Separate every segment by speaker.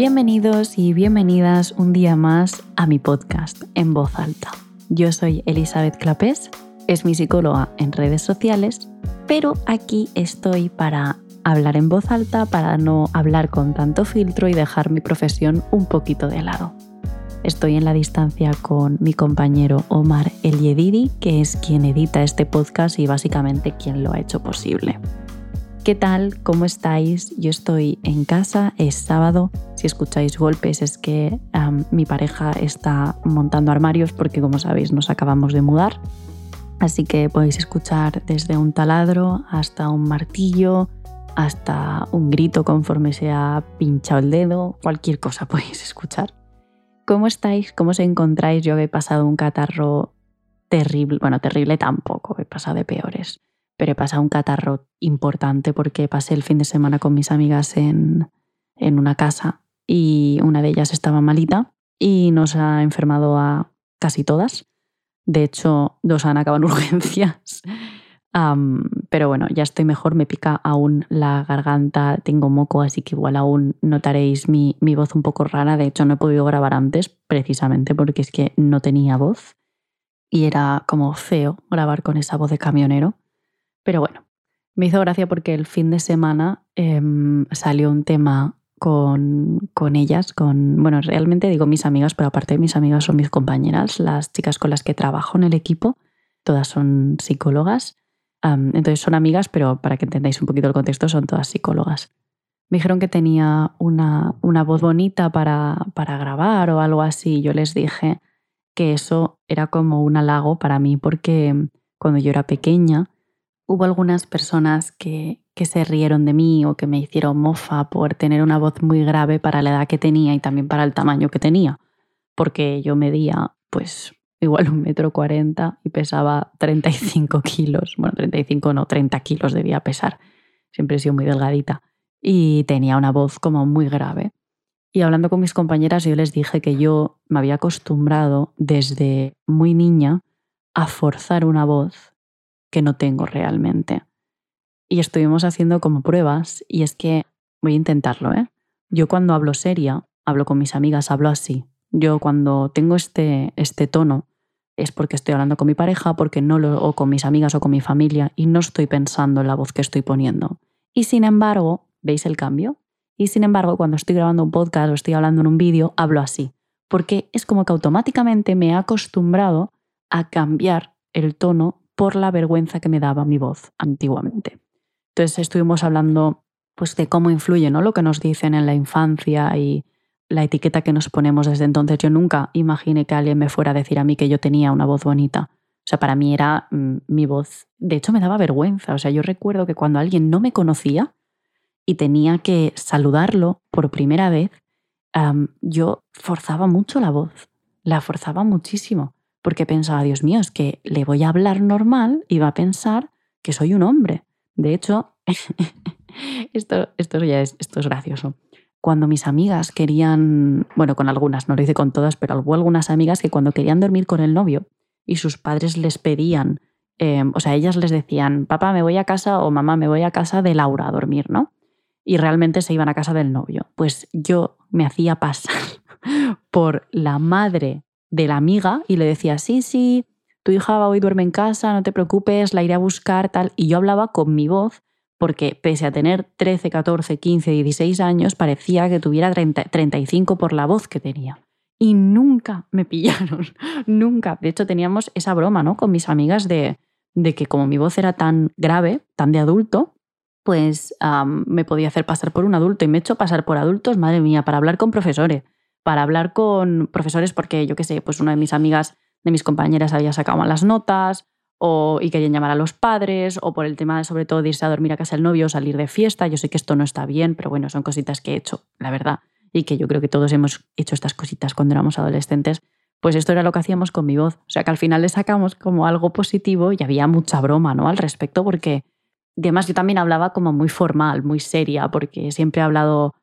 Speaker 1: Bienvenidos y bienvenidas un día más a mi podcast en voz alta. Yo soy Elizabeth Clapés, es mi psicóloga en redes sociales, pero aquí estoy para hablar en voz alta, para no hablar con tanto filtro y dejar mi profesión un poquito de lado. Estoy en la distancia con mi compañero Omar El que es quien edita este podcast y básicamente quien lo ha hecho posible. ¿Qué tal? ¿Cómo estáis? Yo estoy en casa, es sábado. Si escucháis golpes es que mi pareja está montando armarios porque como sabéis nos acabamos de mudar. Así que podéis escuchar desde un taladro hasta un martillo, hasta un grito conforme se ha pinchado el dedo, cualquier cosa podéis escuchar. ¿Cómo estáis? ¿Cómo os encontráis? Yo he pasado un catarro terrible, bueno, terrible tampoco, he pasado de peores pero he pasado un catarro importante porque pasé el fin de semana con mis amigas en, en una casa y una de ellas estaba malita y nos ha enfermado a casi todas. De hecho, dos han acabado en urgencias. pero bueno, ya estoy mejor, me pica aún la garganta, tengo moco, así que igual aún notaréis mi, mi, voz un poco rara. De hecho, no he podido grabar antes precisamente porque es que no tenía voz y era como feo grabar con esa voz de camionero. Pero bueno, me hizo gracia porque el fin de semana em, salió un tema con, con, ellas, con, bueno, realmente digo mis amigas, pero aparte de mis amigas son mis compañeras, las chicas con las que trabajo en el equipo, todas son psicólogas, entonces son amigas, pero para que entendáis un poquito el contexto, son todas psicólogas. Me dijeron que tenía una, una voz bonita para, para grabar o algo así, yo les dije que eso era como un halago para mí porque cuando yo era pequeña, hubo algunas personas que, que se rieron de mí o que me hicieron mofa por tener una voz muy grave para la edad que tenía y también para el tamaño que tenía, porque yo medía pues igual un metro cuarenta y pesaba 35 kilos, bueno, 35 no, 30 kilos debía pesar, siempre he sido muy delgadita. Y tenía una voz como muy grave. Y hablando con mis compañeras yo les dije que yo me había acostumbrado desde muy niña a forzar una voz que no tengo realmente. Y estuvimos haciendo como pruebas y es que voy a intentarlo, ¿eh? Yo cuando hablo seria, hablo con mis amigas, hablo así. Yo cuando tengo este, este tono es porque estoy hablando con mi pareja, porque no lo, o con mis amigas o con mi familia y no estoy pensando en la voz que estoy poniendo. Y sin embargo, ¿veis el cambio? Y sin embargo, cuando estoy grabando un podcast o estoy hablando en un vídeo, hablo así, porque es como que automáticamente me he acostumbrado a cambiar el tono por la vergüenza que me daba mi voz antiguamente. Entonces estuvimos hablando pues, de cómo influye ¿no? lo que nos dicen en la infancia y la etiqueta que nos ponemos desde entonces. Yo nunca imaginé que alguien me fuera a decir a mí que yo tenía una voz bonita. O sea, para mí era mm, mi voz. De hecho, me daba vergüenza. O sea, yo recuerdo que cuando alguien no me conocía y tenía que saludarlo por primera vez, yo forzaba mucho la voz. La forzaba muchísimo porque pensaba, Dios mío, es que le voy a hablar normal y va a pensar que soy un hombre. De hecho, esto, esto es gracioso. Cuando mis amigas querían, bueno, con algunas, no lo hice con todas, pero hubo algunas amigas que cuando querían dormir con el novio y sus padres les pedían, em, o sea, ellas les decían, papá, me voy a casa o mamá, me voy a casa de Laura a dormir, ¿no? Y realmente se iban a casa del novio. Pues yo me hacía pasar por la madre de la amiga y le decía, sí, sí, tu hija hoy duerme en casa, no te preocupes, la iré a buscar, tal. Y yo hablaba con mi voz porque pese a tener 13, 14, 15, 16 años, parecía que tuviera 30, 35 por la voz que tenía. Y nunca me pillaron, nunca. De hecho, teníamos esa broma ¿no? con mis amigas de, de que como mi voz era tan grave, tan de adulto, pues me podía hacer pasar por un adulto y me he hecho pasar por adultos, madre mía, para hablar con profesores para hablar con profesores porque yo qué sé, pues una de mis amigas, de mis compañeras había sacado las notas o, y querían llamar a los padres o por el tema sobre todo de irse a dormir a casa del novio o salir de fiesta. Yo sé que esto no está bien, pero bueno, son cositas que he hecho, la verdad, y que yo creo que todos hemos hecho estas cositas cuando éramos adolescentes. Pues esto era lo que hacíamos con mi voz. O sea que al final le sacamos como algo positivo y había mucha broma ¿no? al respecto porque además yo también hablaba como muy formal, muy seria, porque siempre he hablado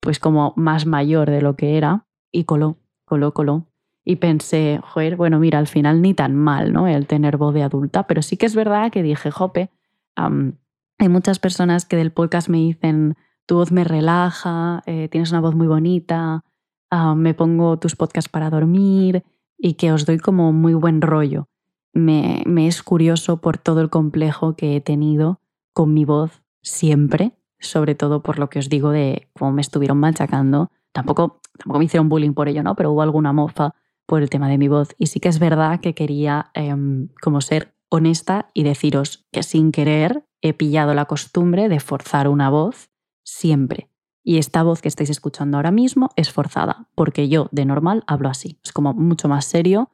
Speaker 1: pues como más mayor de lo que era y coló, coló, coló. Y pensé, joder, bueno, mira, al final ni tan mal, ¿no? El tener voz de adulta, pero sí que es verdad que dije, jope, hay muchas personas que del podcast me dicen, tu voz me relaja, eh, tienes una voz muy bonita, me pongo tus podcasts para dormir y que os doy como muy buen rollo. Me, me es curioso por todo el complejo que he tenido con mi voz siempre, sobre todo por lo que os digo de cómo me estuvieron machacando. Tampoco, tampoco me hicieron bullying por ello, ¿no? Pero hubo alguna mofa por el tema de mi voz. Y sí que es verdad que quería em, como ser honesta y deciros que sin querer he pillado la costumbre de forzar una voz siempre. Y esta voz que estáis escuchando ahora mismo es forzada, porque yo de normal hablo así. Es como mucho más serio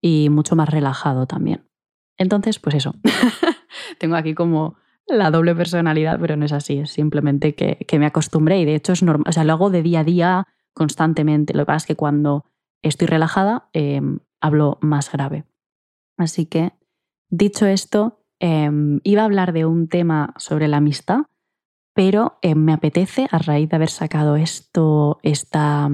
Speaker 1: y mucho más relajado también. Entonces, pues eso. Tengo aquí como la doble personalidad, pero no es así. Es simplemente que, me acostumbré y de hecho es normal. O sea, lo hago de día a día constantemente. Lo que pasa es que cuando estoy relajada em, hablo más grave. Así que, dicho esto, em, iba a hablar de un tema sobre la amistad, pero em, me apetece, a raíz de haber sacado esto, esta,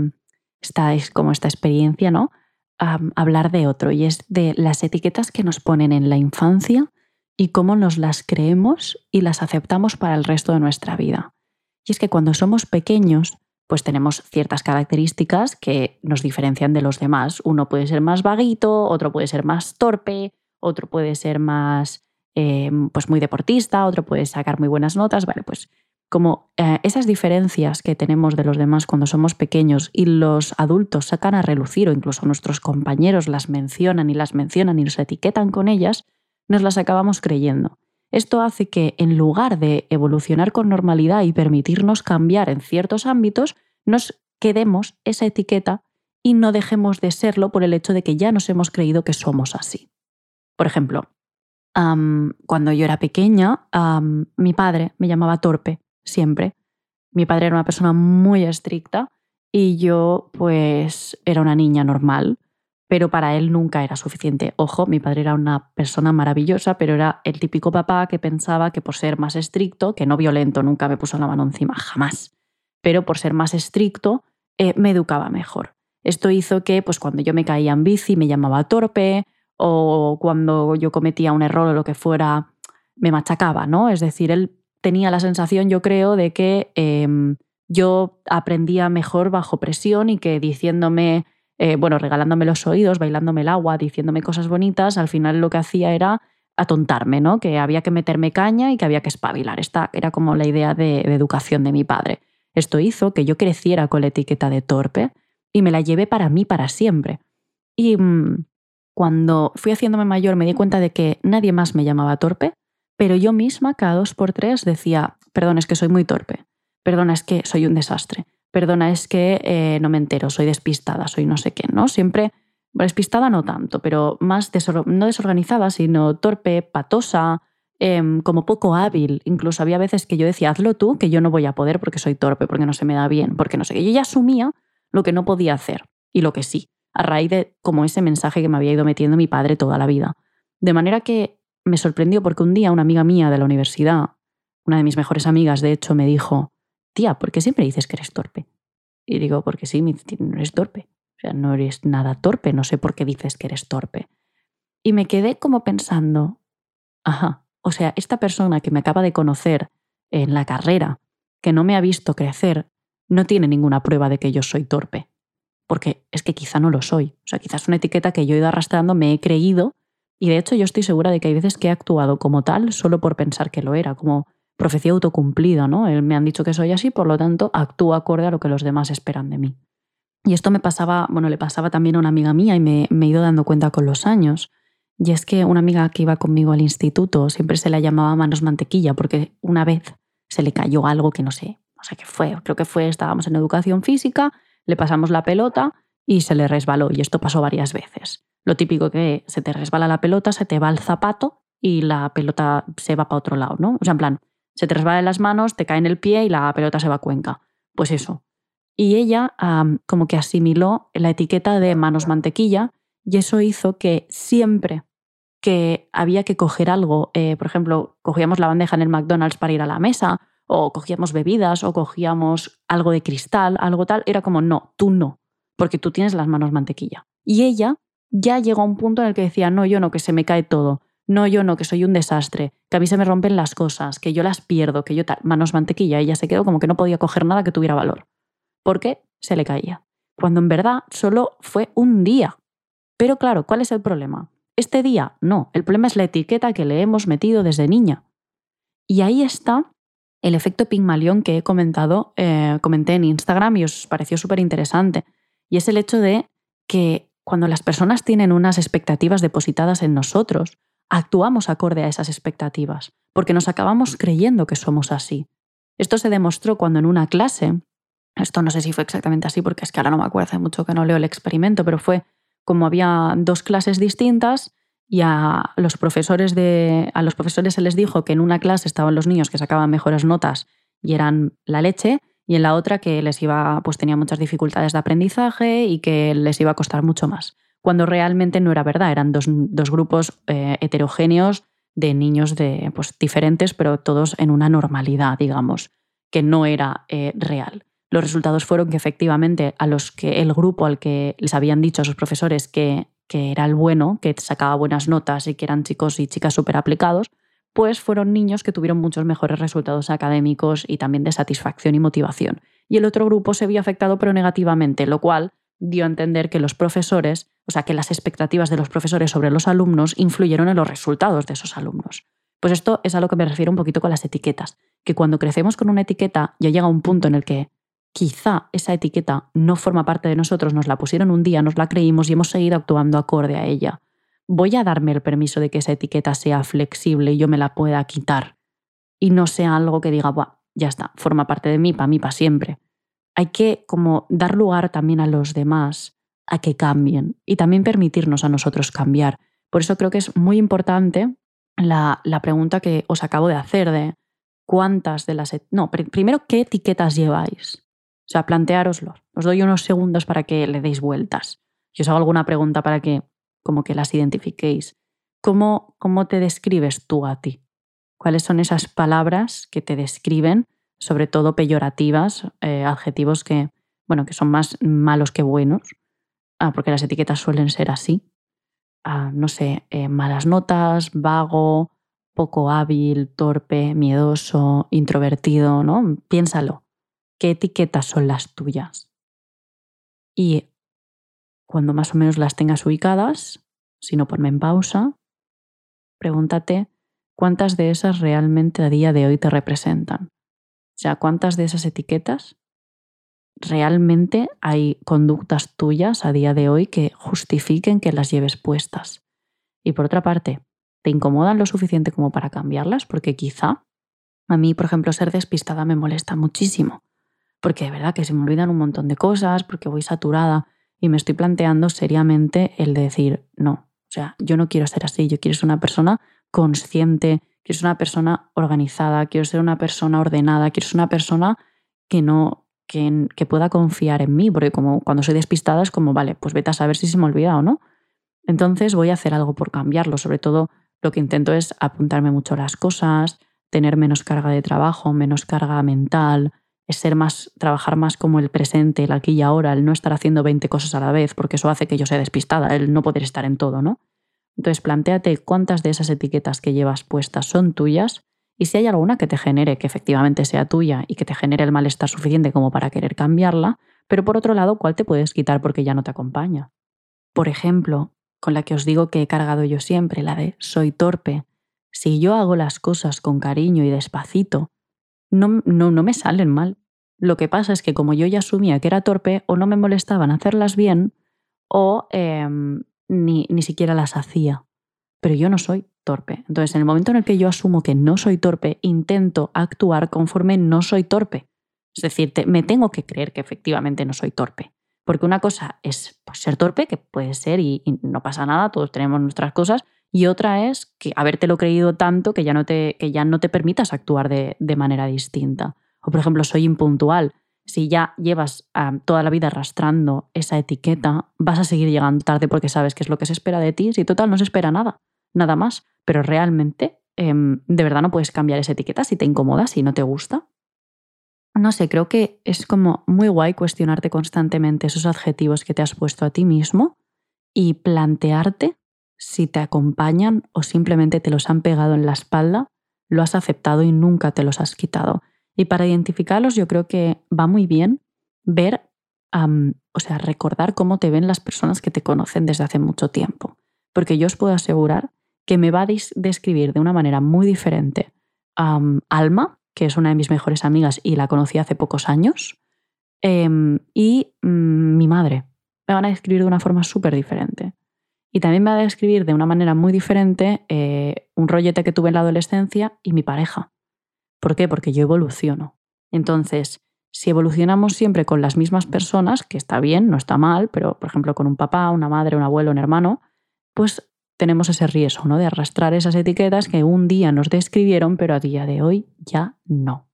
Speaker 1: esta, como esta experiencia, ¿no? hablar de otro, y es de las etiquetas que nos ponen en la infancia y cómo nos las creemos y las aceptamos para el resto de nuestra vida. Y es que cuando somos pequeños, pues tenemos ciertas características que nos diferencian de los demás. Uno puede ser más vaguito, otro puede ser más torpe, otro puede ser más eh, pues muy deportista, otro puede sacar muy buenas notas. Vale, pues como eh, esas diferencias que tenemos de los demás cuando somos pequeños y los adultos sacan a relucir o incluso nuestros compañeros las mencionan y las mencionan y nos etiquetan con ellas, nos las acabamos creyendo. Esto hace que, en lugar de evolucionar con normalidad y permitirnos cambiar en ciertos ámbitos, nos quedemos esa etiqueta y no dejemos de serlo por el hecho de que ya nos hemos creído que somos así. Por ejemplo, cuando yo era pequeña, mi padre me llamaba torpe, siempre. Mi padre era una persona muy estricta y yo pues era una niña normal pero para él nunca era suficiente. Ojo, mi padre era una persona maravillosa, pero era el típico papá que pensaba que por ser más estricto, que no violento, nunca me puso la mano encima, jamás, pero por ser más estricto, eh, me educaba mejor. Esto hizo que, pues cuando yo me caía en bici, me llamaba torpe, o cuando yo cometía un error o lo que fuera, me machacaba, ¿no? Es decir, él tenía la sensación, yo creo, de que em, yo aprendía mejor bajo presión y que diciéndome eh, bueno, regalándome los oídos, bailándome el agua, diciéndome cosas bonitas, al final lo que hacía era atontarme, ¿no? Que había que meterme caña y que había que espabilar. Esta era como la idea de, educación de mi padre. Esto hizo que yo creciera con la etiqueta de torpe y me la llevé para mí para siempre. Y mm, cuando fui haciéndome mayor me di cuenta de que nadie más me llamaba torpe, pero yo misma cada dos por tres decía, perdón, es que soy muy torpe, perdona, es que soy un desastre, perdona, es que eh, no me entero, soy despistada, soy no sé qué, ¿no? Siempre, despistada no tanto, pero más no desorganizada, sino torpe, patosa, em, como poco hábil. Incluso había veces que yo decía, hazlo tú, que yo no voy a poder porque soy torpe, porque no se me da bien, porque no sé qué. Yo ya asumía lo que no podía hacer y lo que sí, a raíz de como ese mensaje que me había ido metiendo mi padre toda la vida. De manera que me sorprendió porque un día una amiga mía de la universidad, una de mis mejores amigas, de hecho, me dijo, tía, ¿por qué siempre dices que eres torpe? Y digo, porque sí, no eres torpe. O sea, no eres nada torpe, no sé por qué dices que eres torpe. Y me quedé como pensando, ajá, o sea, esta persona que me acaba de conocer en la carrera, que no me ha visto crecer, no tiene ninguna prueba de que yo soy torpe. Porque es que quizá no lo soy. O sea, quizás una etiqueta que yo he ido arrastrando, me he creído, y de hecho yo estoy segura de que hay veces que he actuado como tal solo por pensar que lo era, como profecía autocumplida, ¿no? Él me han dicho que soy así, por lo tanto, actúo acorde a lo que los demás esperan de mí. Y esto me pasaba, bueno, le pasaba también a una amiga mía y me, me he ido dando cuenta con los años. Y es que una amiga que iba conmigo al instituto siempre se la llamaba manos mantequilla porque una vez se le cayó algo que no sé, no sé qué fue, creo que fue, estábamos en educación física, le pasamos la pelota y se le resbaló y esto pasó varias veces. Lo típico que se te resbala la pelota, se te va el zapato y la pelota se va para otro lado, ¿no? O sea, en plan, se te resbala las manos, te cae en el pie y la pelota se va a cuenca. Pues eso. Y ella como que asimiló la etiqueta de manos mantequilla y eso hizo que siempre que había que coger algo, eh, por ejemplo, cogíamos la bandeja en el McDonald's para ir a la mesa, o cogíamos bebidas, o cogíamos algo de cristal, algo tal, era como, no, tú no, porque tú tienes las manos mantequilla. Y ella ya llegó a un punto en el que decía, no, yo no, que se me cae todo. No, yo no, que soy un desastre, que a mí se me rompen las cosas, que yo las pierdo, que yo tal, manos mantequilla, ella se quedó como que no podía coger nada que tuviera valor, porque se le caía, cuando en verdad solo fue un día. Pero claro, ¿cuál es el problema? Este día, no, el problema es la etiqueta que le hemos metido desde niña. Y ahí está el efecto Pygmalion que he comentado, eh, comenté en Instagram y os pareció súper interesante. Y es el hecho de que cuando las personas tienen unas expectativas depositadas en nosotros, actuamos acorde a esas expectativas, porque nos acabamos creyendo que somos así. Esto se demostró cuando en una clase, esto no sé si fue exactamente así, porque es que ahora no me acuerdo, hace mucho que no leo el experimento, pero fue como había dos clases distintas y a los profesores de a los profesores se les dijo que en una clase estaban los niños que sacaban mejores notas y eran la leche y en la otra que les iba pues tenía muchas dificultades de aprendizaje y que les iba a costar mucho más cuando realmente no era verdad eran dos, grupos eh, heterogéneos de niños de pues diferentes pero todos en una normalidad digamos que no era eh, real los resultados fueron que efectivamente a los que el grupo al que les habían dicho a sus profesores que, que era el bueno, que sacaba buenas notas y que eran chicos y chicas súper aplicados, pues fueron niños que tuvieron muchos mejores resultados académicos y también de satisfacción y motivación. Y el otro grupo se vio afectado pero negativamente, lo cual dio a entender que los profesores, o sea, que las expectativas de los profesores sobre los alumnos influyeron en los resultados de esos alumnos. Pues esto es a lo que me refiero un poquito con las etiquetas, que cuando crecemos con una etiqueta ya llega un punto en el que quizá esa etiqueta no forma parte de nosotros, nos la pusieron un día, nos la creímos y hemos seguido actuando acorde a ella. Voy a darme el permiso de que esa etiqueta sea flexible y yo me la pueda quitar y no sea algo que diga, Buah, ya está, forma parte de mí, para mí, para siempre. Hay que como dar lugar también a los demás a que cambien y también permitirnos a nosotros cambiar. Por eso creo que es muy importante la, la pregunta que os acabo de hacer de cuántas de las... No, primero, ¿qué etiquetas lleváis? O sea, planteároslo. Os doy unos segundos para que le deis vueltas. Y os hago alguna pregunta para que como que las identifiquéis. ¿Cómo, cómo te describes tú a ti? ¿Cuáles son esas palabras que te describen, sobre todo peyorativas, eh, adjetivos que, bueno, que son más malos que buenos? Ah, porque las etiquetas suelen ser así. Ah, no sé, eh, malas notas, vago, poco hábil, torpe, miedoso, introvertido, ¿no? Piénsalo qué etiquetas son las tuyas. Y cuando más o menos las tengas ubicadas, si no ponme en pausa, pregúntate cuántas de esas realmente a día de hoy te representan. O sea, cuántas de esas etiquetas realmente hay conductas tuyas a día de hoy que justifiquen que las lleves puestas. Y por otra parte, ¿te incomodan lo suficiente como para cambiarlas? Porque quizá a mí, por ejemplo, ser despistada me molesta muchísimo porque de verdad que se me olvidan un montón de cosas, porque voy saturada y me estoy planteando seriamente el de decir, no, o sea, yo no quiero ser así, yo quiero ser una persona consciente, quiero ser una persona organizada, quiero ser una persona ordenada, quiero ser una persona que no, que, pueda confiar en mí, porque como cuando soy despistada es como, vale, pues vete a saber si se me olvida o no. Entonces voy a hacer algo por cambiarlo, sobre todo lo que intento es apuntarme mucho las cosas, tener menos carga de trabajo, menos carga mental, es ser más, trabajar más como el presente, el aquí y ahora, el no estar haciendo 20 cosas a la vez, porque eso hace que yo sea despistada, el no poder estar en todo, ¿no? Entonces, planteate cuántas de esas etiquetas que llevas puestas son tuyas y si hay alguna que te genere que efectivamente sea tuya y que te genere el malestar suficiente como para querer cambiarla, pero por otro lado, ¿cuál te puedes quitar porque ya no te acompaña? Por ejemplo, con la que os digo que he cargado yo siempre, la de soy torpe. Si yo hago las cosas con cariño y despacito, no, no, no me salen mal. Lo que pasa es que como yo ya asumía que era torpe, o no me molestaban hacerlas bien, o em, ni, ni siquiera las hacía. Pero yo no soy torpe. Entonces, en el momento en el que yo asumo que no soy torpe, intento actuar conforme no soy torpe. Es decir, me tengo que creer que efectivamente no soy torpe. Porque una cosa es pues, ser torpe, que puede ser y, no pasa nada, todos tenemos nuestras cosas, y otra es que habértelo creído tanto que ya no te, que ya no te permitas actuar de, manera distinta. O por ejemplo, soy impuntual. Si ya llevas toda la vida arrastrando esa etiqueta, vas a seguir llegando tarde porque sabes qué es lo que se espera de ti. Si total no se espera nada, nada más. Pero realmente, em, de verdad no puedes cambiar esa etiqueta si te incomoda, si no te gusta. No sé, creo que es como muy guay cuestionarte constantemente esos adjetivos que te has puesto a ti mismo y plantearte si te acompañan o simplemente te los han pegado en la espalda, lo has aceptado y nunca te los has quitado. Y para identificarlos yo creo que va muy bien ver, o sea, recordar cómo te ven las personas que te conocen desde hace mucho tiempo. Porque yo os puedo asegurar que me va a describir de una manera muy diferente Alma, que es una de mis mejores amigas y la conocí hace pocos años, em, y mm, mi madre. Me van a describir de una forma súper diferente. Y también me va a describir de una manera muy diferente eh, un rollete que tuve en la adolescencia y mi pareja. ¿Por qué? Porque yo evoluciono. Entonces, si evolucionamos siempre con las mismas personas, que está bien, no está mal, pero por ejemplo con un papá, una madre, un abuelo, un hermano, pues tenemos ese riesgo ¿no? de arrastrar esas etiquetas que un día nos describieron, pero a día de hoy ya no.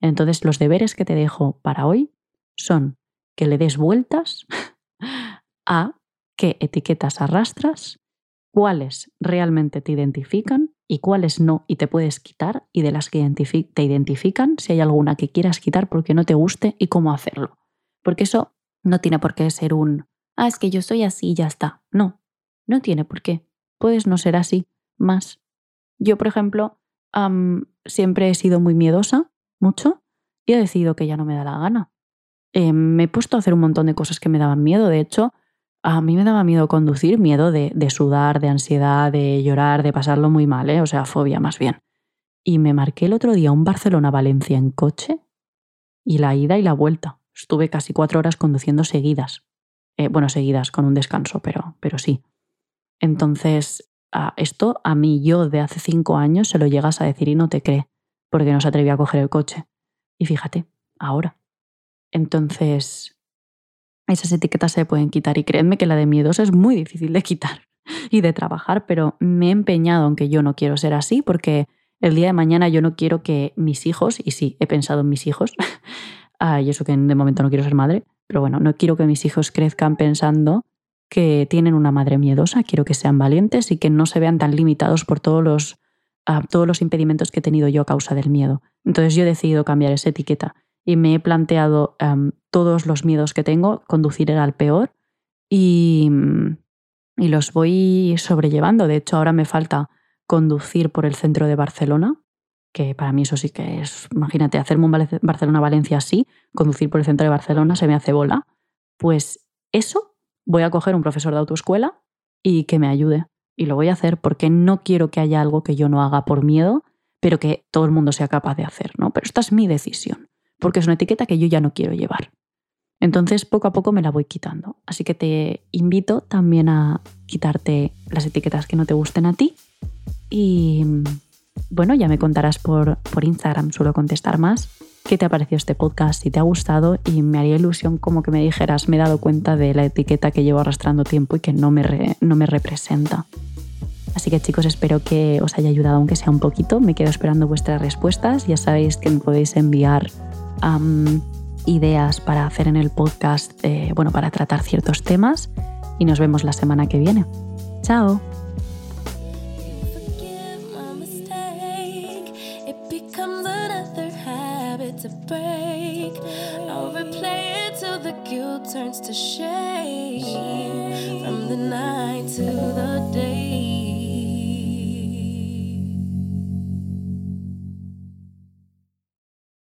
Speaker 1: Entonces los deberes que te dejo para hoy son que le des vueltas a qué etiquetas arrastras, cuáles realmente te identifican y cuáles no y te puedes quitar y de las que te identifican, si hay alguna que quieras quitar porque no te guste y cómo hacerlo. Porque eso no tiene por qué ser un, ah, es que yo soy así y ya está. No, no tiene por qué. Puedes no ser así, más. Yo, por ejemplo, siempre he sido muy miedosa, mucho, y he decidido que ya no me da la gana. Eh, me he puesto a hacer un montón de cosas que me daban miedo. De hecho, a mí me daba miedo conducir, miedo de, sudar, de ansiedad, de llorar, de pasarlo muy mal, ¿eh? o sea, fobia más bien. Y me marqué el otro día un Barcelona-Valencia en coche y la ida y la vuelta. Estuve casi cuatro horas conduciendo seguidas. Eh, bueno, seguidas, con un descanso, pero, pero sí. Entonces, esto a mí yo de hace cinco años se lo llegas a decir y no te cree, porque no se atrevía a coger el coche. Y fíjate, ahora. Entonces, esas etiquetas se pueden quitar y créanme que la de miedos es muy difícil de quitar y de trabajar, pero me he empeñado en que yo no quiero ser así porque el día de mañana yo no quiero que mis hijos, y sí, he pensado en mis hijos, y eso que de momento no quiero ser madre, pero bueno, no quiero que mis hijos crezcan pensando que tienen una madre miedosa, quiero que sean valientes y que no se vean tan limitados por todos los, todos los impedimentos que he tenido yo a causa del miedo. Entonces yo he decidido cambiar esa etiqueta y me he planteado todos los miedos que tengo, conducir era el peor y, y los voy sobrellevando. De hecho, ahora me falta conducir por el centro de Barcelona, que para mí eso sí que es, imagínate, hacerme un Barcelona-Valencia así, conducir por el centro de Barcelona se me hace bola. Pues eso voy a coger un profesor de autoescuela y que me ayude. Y lo voy a hacer porque no quiero que haya algo que yo no haga por miedo, pero que todo el mundo sea capaz de hacer, ¿no? Pero esta es mi decisión, porque es una etiqueta que yo ya no quiero llevar. Entonces, poco a poco me la voy quitando. Así que te invito también a quitarte las etiquetas que no te gusten a ti. Y bueno, ya me contarás por, por Instagram, suelo contestar más qué te ha parecido este podcast, si te ha gustado y me haría ilusión como que me dijeras, me he dado cuenta de la etiqueta que llevo arrastrando tiempo y que no me, no me representa. Así que chicos, espero que os haya ayudado aunque sea un poquito. Me quedo esperando vuestras respuestas. Ya sabéis que me podéis enviar ideas para hacer en el podcast, eh, bueno, para tratar ciertos temas. Y nos vemos la semana que viene. Chao.